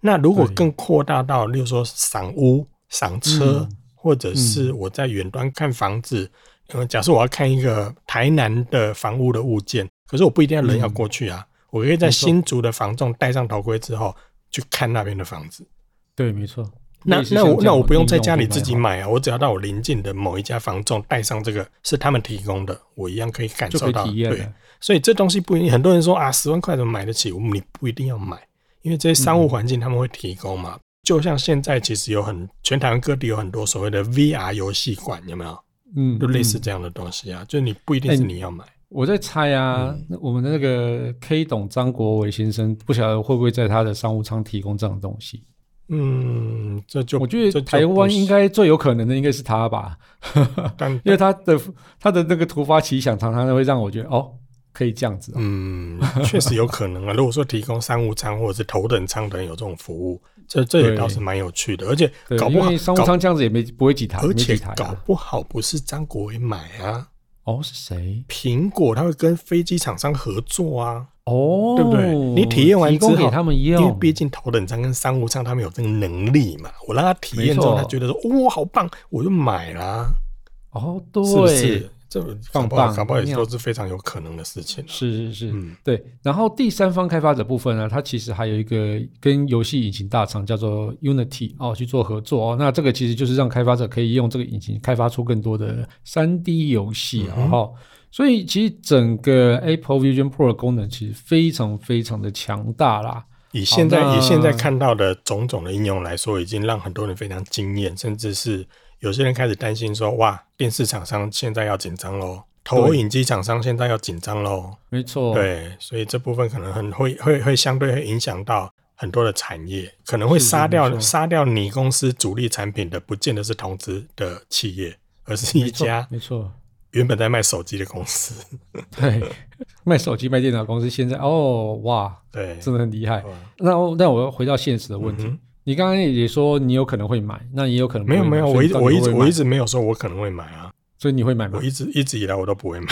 那如果更扩大到，例如说赏屋、赏车、嗯，或者是我在远端看房子，嗯，假设我要看一个台南的房屋的物件，可是我不一定要人要过去啊，嗯，我可以在新竹的房仲戴上头盔之后去看那边的房子。对，没错。那那我那我不用在家里自己买啊，我只要到我邻近的某一家房仲带上这个是他们提供的，我一样可以感受到。对，所以这东西不一定，很多人说啊，十万块怎么买得起？你不一定要买。因为这些商务环境他们会提供嘛，嗯、就像现在其实有很全台湾各地有很多所谓的 VR 游戏馆，有没有？嗯，就类似这样的东西啊，嗯、就你不一定是你要买。欸、我在猜啊，嗯、我们的那个 K 董张国维先生，不晓得会不会在他的商务舱提供这样的东西？嗯，这就我觉得台湾应该最有可能的应该是他吧，[laughs] 因为他的他的那个突发奇想，常常都会让我觉得哦。可以这样子，嗯，确实有可能啊。[laughs] 如果说提供商务舱或者是头等舱等有这种服务，这这也倒是蛮有趣的。而且搞不好商务舱这样子也没不会挤台，而且搞不好不是张国伟买啊。哦，是谁？苹果他会跟飞机厂商合作啊。哦，对不对？你体验完之后给他们用，因为毕竟头等舱跟商务舱他们有这个能力嘛。我让他体验之后，他觉得说哇好棒，我就买啦。哦，对。是不是？这棒棒，搞不好也都是非常有可能的事情。是是是，嗯，对。然后第三方开发者部分呢，它其实还有一个跟游戏引擎大厂叫做 Unity 哦去做合作哦。那这个其实就是让开发者可以用这个引擎开发出更多的三 D 游戏啊。哈、嗯哦，所以其实整个 Apple Vision Pro 的功能其实非常非常的强大啦。以现在以现在看到的种种的应用来说，已经让很多人非常惊艳，甚至是。有些人开始担心说：“哇，电视厂商现在要紧张喽，投影机厂商现在要紧张喽。”没错，对，所以这部分可能很会会会相对会影响到很多的产业，可能会杀掉杀掉你公司主力产品的，不见得是同资的企业，而是一家没错原本在卖手机的公司。[laughs] 对，卖手机卖电脑公司现在哦哇，对，真的很厉害。那那我要回到现实的问题。嗯你刚刚也说你有可能会买，那也有可能没有没有，我一我一直我一直没有说我可能会买啊，所以你会买吗？我一直一直以来我都不会买，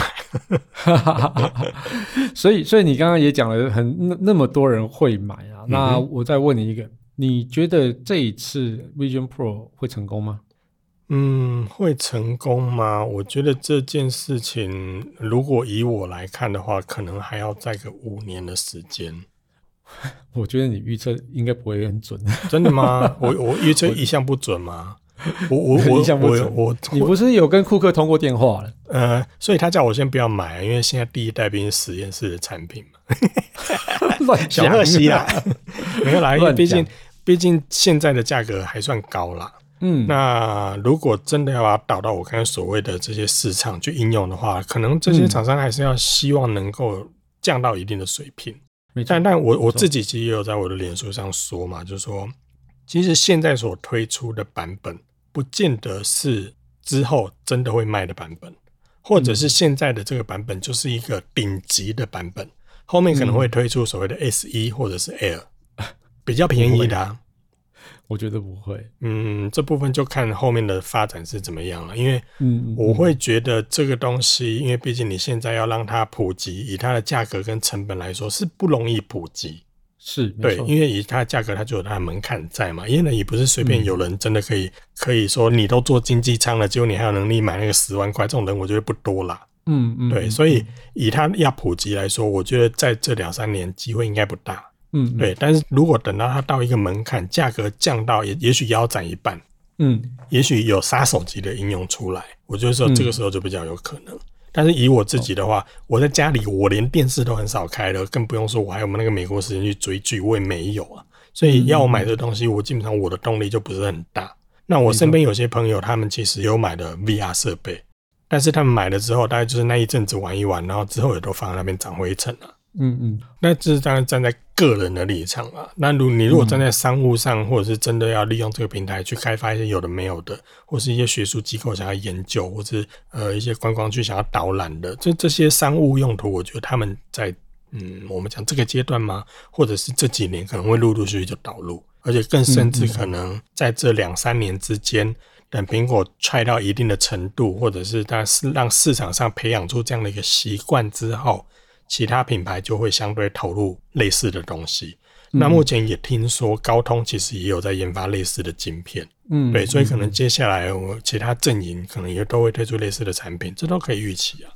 [laughs] 所以所以你刚刚也讲了很那那么多人会买啊，嗯，那我再问你一个，你觉得这一次 Vision Pro 会成功吗？嗯，会成功吗？我觉得这件事情，如果以我来看的话，可能还要再个五年的时间。[laughs] 我觉得你预测应该不会很准。[laughs] 真的吗？我我预测一向不准吗？我我我我我，[laughs] 你不是有跟库克通过电话了？呃，所以他叫我先不要买，因为现在第一代毕竟实验室的产品嘛。乱讲，可惜啦，没有啦，因为毕竟毕竟现在的价格还算高啦。嗯，那如果真的要把它导到我刚才所谓的这些市场去应用的话，可能这些厂商还是要希望能够降到一定的水平。嗯、但但我我自己其实也有在我的脸书上说嘛，就是说，其实现在所推出的版本，不见得是之后真的会卖的版本，或者是现在的这个版本就是一个顶级的版本，后面可能会推出所谓的 S 一或者是 Air，比较便宜的、啊。我觉得不会，嗯，这部分就看后面的发展是怎么样了。因为，嗯，我会觉得这个东西，因为毕竟你现在要让它普及，以它的价格跟成本来说是不容易普及。是，对，因为以它的价格，它就有它的门槛在嘛。因为呢，也不是随便有人真的可以可以说你都做经济舱了，结果你还有能力买那个十万块，这种人我觉得不多啦。嗯嗯，对，所以以它要普及来说，我觉得在这两三年机会应该不大。嗯，对，但是如果等到它到一个门槛，价格降到也也许腰斩一半，嗯，也许有杀手级的应用出来，我觉得说这个时候就比较有可能。嗯、但是以我自己的话，我在家里我连电视都很少开了，更不用说我还有没那个美国时间去追剧，我也没有啊。所以要我买这东西，我基本上我的动力就不是很大。那我身边有些朋友，他们其实有买的 VR 设备，但是他们买了之后，大概就是那一阵子玩一玩，然后之后也都放在那边长灰尘了。嗯嗯，那这是当然站在个人的立场了。那如你如果站在商务上，或者是真的要利用这个平台去开发一些有的没有的，或是一些学术机构想要研究，或是呃一些观光区想要导览的，这这些商务用途，我觉得他们在嗯我们讲这个阶段吗，或者是这几年可能会陆陆续续就导入，而且更甚至可能在这两三年之间，等苹果踹到一定的程度，或者是它是让市场上培养出这样的一个习惯之后。其他品牌就会相对投入类似的东西。嗯、那目前也听说高通其实也有在研发类似的晶片。嗯，对，所以可能接下来我其他阵营可能也都会推出类似的产品，这都可以预期啊。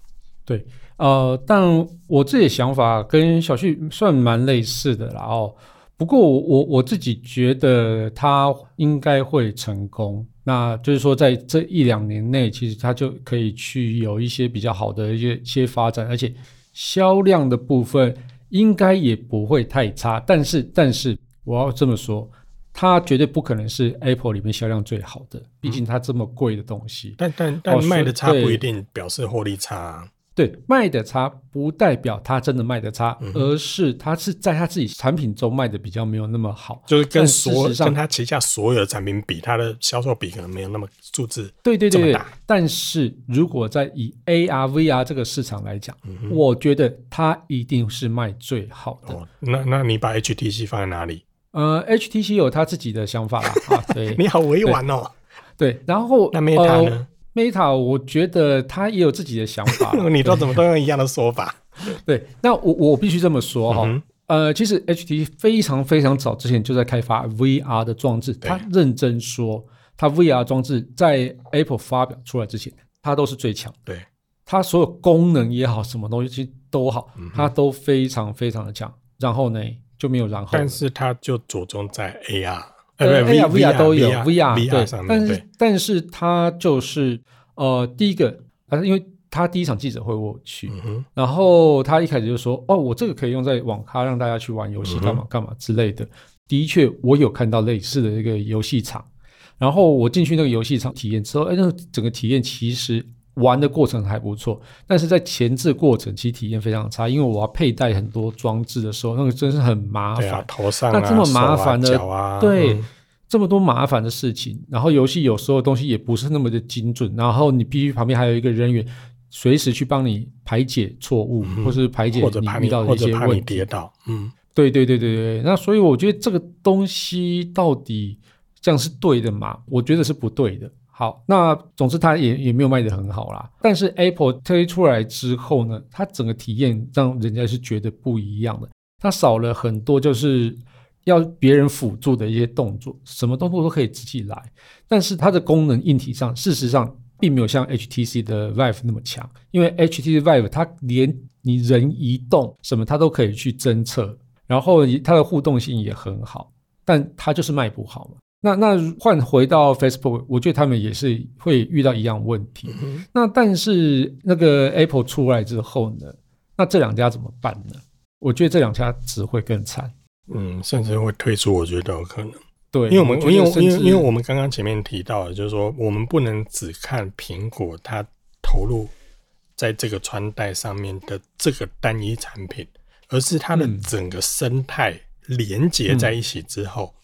对，呃，但我自己的想法跟小旭算蛮类似的啦。哦，不过我我我自己觉得它应该会成功。那就是说，在这一两年内，其实它就可以去有一些比较好的一些一些发展，而且。销量的部分应该也不会太差，但是但是我要这么说，它绝对不可能是 Apple 里面销量最好的，毕竟它这么贵的东西。嗯、但但但卖的差不一定表示获利差、啊。对，卖的差不代表它真的卖的差，嗯、而是它是在它自己产品中卖的比较没有那么好，就是跟所跟它旗下所有的产品比，它的销售比可能没有那么数字对对对对。但是如果在以 AR VR 这个市场来讲，嗯、我觉得它一定是卖最好的。哦、那那你把 HTC 放在哪里？呃，HTC 有他自己的想法啦 [laughs] 啊。对，你好委婉哦。对，然后那 Meta 呢？呃 Meta，我觉得他也有自己的想法。[laughs] 你都怎么都用一样的说法？[laughs] 对，那我我必须这么说哈。嗯、呃，其实 HTC 非常非常早之前就在开发 VR 的装置。他认真说，他 VR 装置在 Apple 发表出来之前，它都是最强。对，它所有功能也好，什么东西都好，它都非常非常的强。然后呢，就没有然后。但是它就着重在 AR。对，AR、VR 都有，VR 对，但是但是它就是呃，第一个，反正因为他第一场记者会我去，然后他一开始就说，哦，我这个可以用在网咖让大家去玩游戏，干嘛干嘛之类的。的确，我有看到类似的一个游戏场，然后我进去那个游戏场体验之后，哎，那整个体验其实。玩的过程还不错，但是在前置过程其实体验非常差，因为我要佩戴很多装置的时候，那个真是很麻烦。啊、头上、啊、那这么麻烦的，啊、对，嗯、这么多麻烦的事情，然后游戏有时候东西也不是那么的精准，然后你必须旁边还有一个人员随时去帮你排解错误，嗯、或是排解你遇到的一些问题。跌倒，嗯，对对对对对，那所以我觉得这个东西到底这样是对的吗？我觉得是不对的。好，那总之它也也没有卖得很好啦。但是 Apple 推出来之后呢，它整个体验让人家是觉得不一样的。它少了很多就是要别人辅助的一些动作，什么动作都可以自己来。但是它的功能硬体上，事实上并没有像 HTC 的 Vive 那么强，因为 HTC Vive 它连你人移动什么它都可以去侦测，然后它的互动性也很好，但它就是卖不好嘛。那那换回到 Facebook，我觉得他们也是会遇到一样问题。嗯、那但是那个 Apple 出来之后呢？那这两家怎么办呢？我觉得这两家只会更惨。嗯，甚至会退出，我觉得有可能。对，因为我们因为因为因为我们刚刚前面提到的，就是说我们不能只看苹果它投入在这个穿戴上面的这个单一产品，而是它的整个生态连接在一起之后。嗯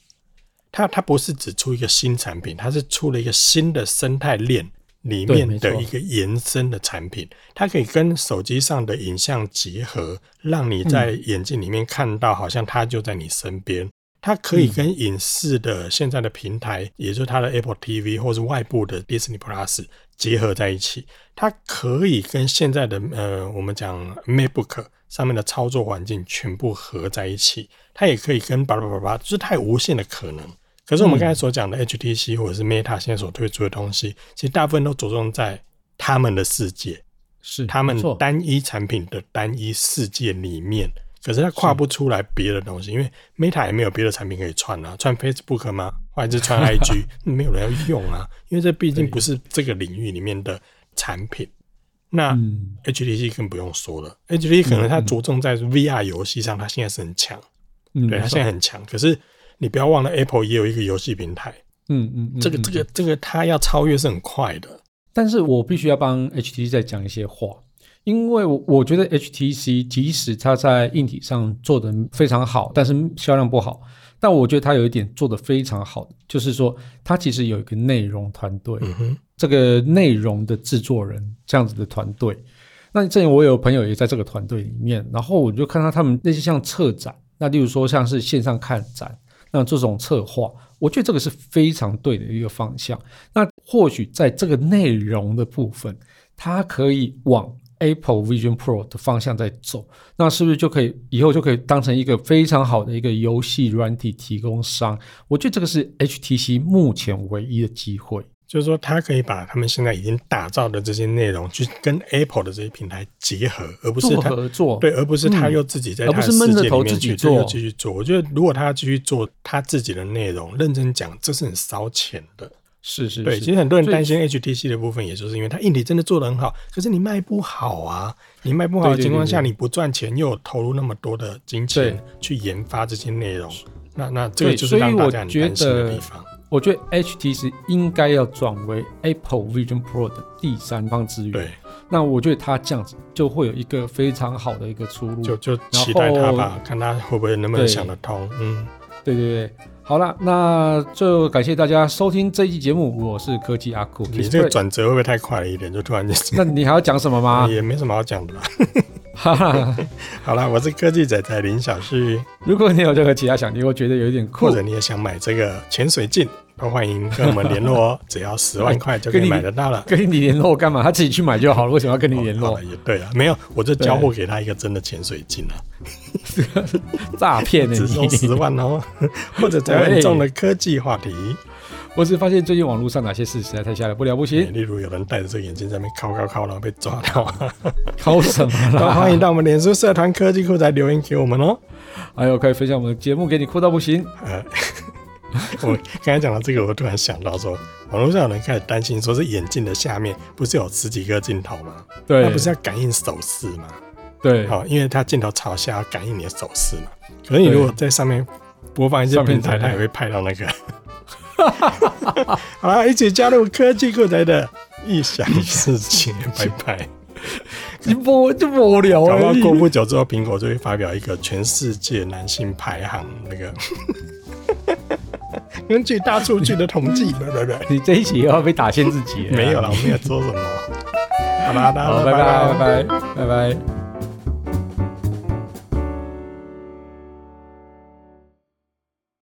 它它不是只出一个新产品，它是出了一个新的生态链里面的一个延伸的产品。它可以跟手机上的影像结合，让你在眼镜里面看到，好像它就在你身边。嗯、它可以跟影视的现在的平台，嗯、也就是它的 Apple TV 或是外部的 Disney Plus 结合在一起。它可以跟现在的呃，我们讲 MacBook 上面的操作环境全部合在一起。它也可以跟巴拉巴拉巴拉，就是它有无限的可能。可是我们刚才所讲的 HTC 或者是 Meta 现在所推出的东西，其实大部分都着重在他们的世界，是他们单一产品的单一世界里面。可是它跨不出来别的东西，因为 Meta 也没有别的产品可以串啊，串 Facebook 吗？或者是串 IG？[laughs] 没有人要用啊，因为这毕竟不是这个领域里面的产品。那 HTC 更不用说了，HTC 可能它着重在 VR 游戏上，它现在是很强，对，它现在很强。可是你不要忘了，Apple 也有一个游戏平台。嗯嗯，嗯，这个这个这个，它要超越是很快的。但是我必须要帮 HTC 再讲一些话，因为我我觉得 HTC 即使它在硬体上做得非常好，但是销量不好。但我觉得他有一点做得非常好的，就是说他其实有一个内容团队，嗯、这个内容的制作人这样子的团队。那之前我有朋友也在这个团队里面，然后我就看到他们那些像策展，那例如说像是线上看展。那这种策划，我觉得这个是非常对的一个方向。那或许在这个内容的部分，它可以往 Apple Vision Pro 的方向在走。那是不是就可以以后就可以当成一个非常好的一个游戏软体提供商？我觉得这个是 HTC 目前唯一的机会。就是说，它可以把他们现在已经打造的这些内容，去跟 Apple 的这些平台结合，而不是他合作，对，而不是他又自己在他的世界里面去做，继续做。我觉得，如果他要继续做他自己的内容，认真讲，这是很烧钱的。是是是，对。其实很多人担心 HTC 的部分，也就是因为它硬体真的做得很好，可是你卖不好啊。你卖不好的情况下，你不赚钱，又有投入那么多的金钱去研发这些内容，那那这个就是让大家很担心的地方。我觉得 HTC 应该要转为 Apple Vision Pro 的第三方资源。对，那我觉得它这样子就会有一个非常好的一个出路。就就期待它吧，看它会不会能不能想得通。嗯，对对对，好了，那就感谢大家收听这一期节目，我是科技阿酷。你这个转折会不会太快了一点？就突然间，那你还要讲什么吗？[laughs] 也没什么好讲的 [laughs] 哈哈。好了，我是科技仔仔林小旭。如果你有任何其他想你，我觉得有一点酷，或者你也想买这个潜水镜，都欢迎跟我们联络哦。[laughs] 只要十万块就可以买得到了。跟你联络干嘛？他自己去买就好了。为什么要跟你联络？也对啊，没有，我就交货给他一个真的潜水镜啊。诈骗呢？只收十万哦，[laughs] 或者在很重的科技话题。我只发现最近网络上哪些事实在太吓人，不了不起。例如有人戴着这个眼镜在那边靠靠靠，然后被抓到，靠什么？都欢迎到我们脸书社团科技酷宅留言给我们哦。还有可以分享我们的节目给你酷到不行。呃，[laughs] 我刚才讲到这个，我突然想到说，网络上有人开始担心，说是眼镜的下面不是有十几个镜头吗？对，那不是要感应手势吗？对，好，因为它镜头朝下要感应你的手势嘛。可是你如果在上面播放一些平台，它也会拍到那个。[laughs] 好啦，一起加入科技酷宅的异想世界，拜拜！[laughs] 你播就无聊啊！搞不好过不久之后，苹果就会发表一个全世界男性排行那个，根据大数据的统计，拜拜拜，你这一集又要被打线自己？没有了，我们要做什么？好啦，大家拜拜，拜拜，拜拜。